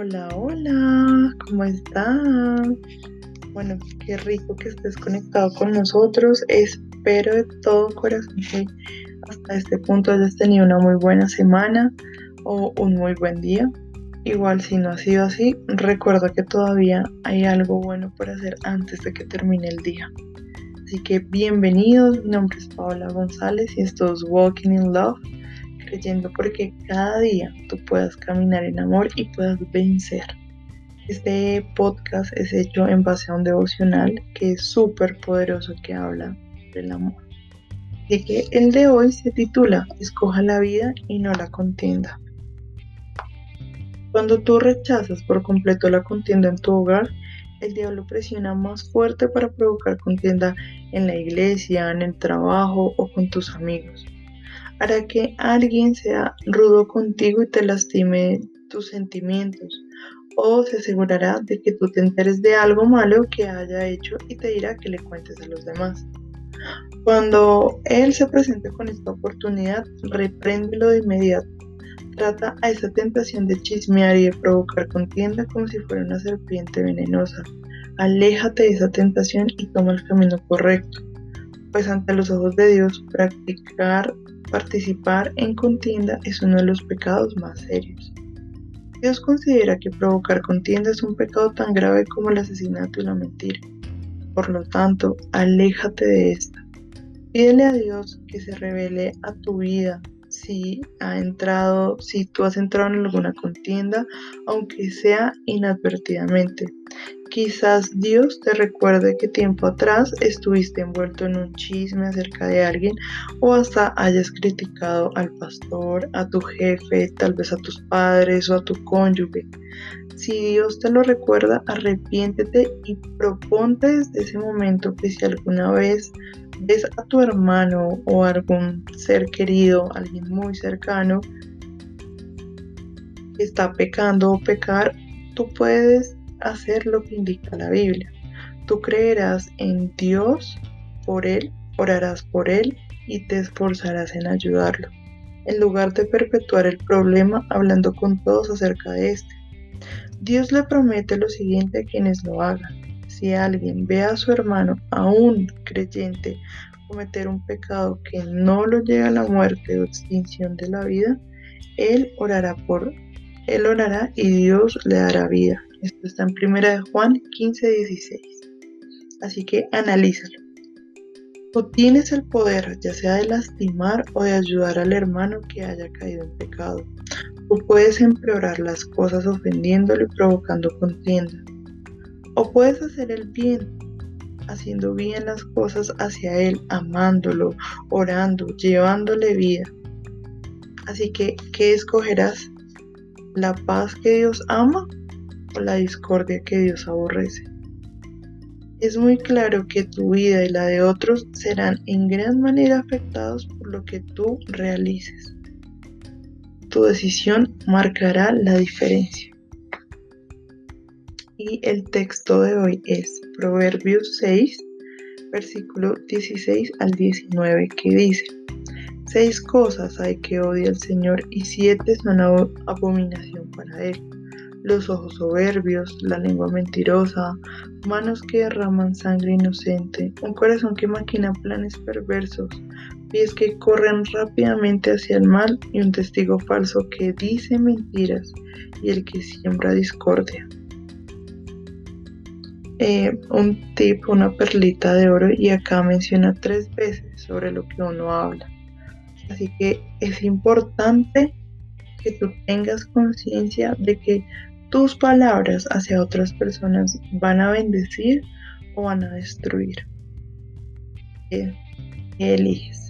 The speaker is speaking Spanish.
Hola, hola, ¿cómo están? Bueno, qué rico que estés conectado con nosotros. Espero de todo corazón que hasta este punto hayas tenido una muy buena semana o un muy buen día. Igual si no ha sido así, recuerda que todavía hay algo bueno por hacer antes de que termine el día. Así que bienvenidos, mi nombre es Paola González y esto es Walking in Love creyendo porque cada día tú puedas caminar en amor y puedas vencer. Este podcast es hecho en base a un devocional que es súper poderoso que habla del amor. De que el de hoy se titula Escoja la vida y no la contienda. Cuando tú rechazas por completo la contienda en tu hogar, el diablo presiona más fuerte para provocar contienda en la iglesia, en el trabajo o con tus amigos hará que alguien sea rudo contigo y te lastime tus sentimientos, o se asegurará de que tú te enteres de algo malo que haya hecho y te dirá que le cuentes a los demás. Cuando él se presente con esta oportunidad, repréndelo de inmediato. Trata a esa tentación de chismear y de provocar contienda como si fuera una serpiente venenosa. Aléjate de esa tentación y toma el camino correcto, pues ante los ojos de Dios practicar Participar en contienda es uno de los pecados más serios. Dios considera que provocar contienda es un pecado tan grave como el asesinato y la mentira. Por lo tanto, aléjate de esta. Pídele a Dios que se revele a tu vida si ha entrado, si tú has entrado en alguna contienda, aunque sea inadvertidamente. Quizás Dios te recuerde que tiempo atrás estuviste envuelto en un chisme acerca de alguien o hasta hayas criticado al pastor, a tu jefe, tal vez a tus padres o a tu cónyuge. Si Dios te lo recuerda, arrepiéntete y proponte desde ese momento que si alguna vez ves a tu hermano o algún ser querido, alguien muy cercano, que está pecando o pecar, tú puedes hacer lo que indica la Biblia. Tú creerás en Dios por Él, orarás por Él y te esforzarás en ayudarlo, en lugar de perpetuar el problema hablando con todos acerca de este. Dios le promete lo siguiente a quienes lo hagan. Si alguien ve a su hermano, aún creyente, cometer un pecado que no lo lleva a la muerte o extinción de la vida, él orará por él orará y Dios le dará vida. Esto está en 1 de Juan 15, 16. Así que analízalo. Tú tienes el poder ya sea de lastimar o de ayudar al hermano que haya caído en pecado. Tú puedes empeorar las cosas ofendiéndolo y provocando contienda. O puedes hacer el bien, haciendo bien las cosas hacia Él, amándolo, orando, llevándole vida. Así que, ¿qué escogerás? ¿La paz que Dios ama o la discordia que Dios aborrece? Es muy claro que tu vida y la de otros serán en gran manera afectados por lo que tú realices. Tu decisión marcará la diferencia. Y el texto de hoy es Proverbios 6, versículo 16 al 19, que dice, Seis cosas hay que odia al Señor y siete son abominación para Él. Los ojos soberbios, la lengua mentirosa, manos que derraman sangre inocente, un corazón que maquina planes perversos, pies que corren rápidamente hacia el mal y un testigo falso que dice mentiras y el que siembra discordia. Eh, un tip, una perlita de oro y acá menciona tres veces sobre lo que uno habla. Así que es importante que tú tengas conciencia de que tus palabras hacia otras personas van a bendecir o van a destruir. ¿Qué eliges?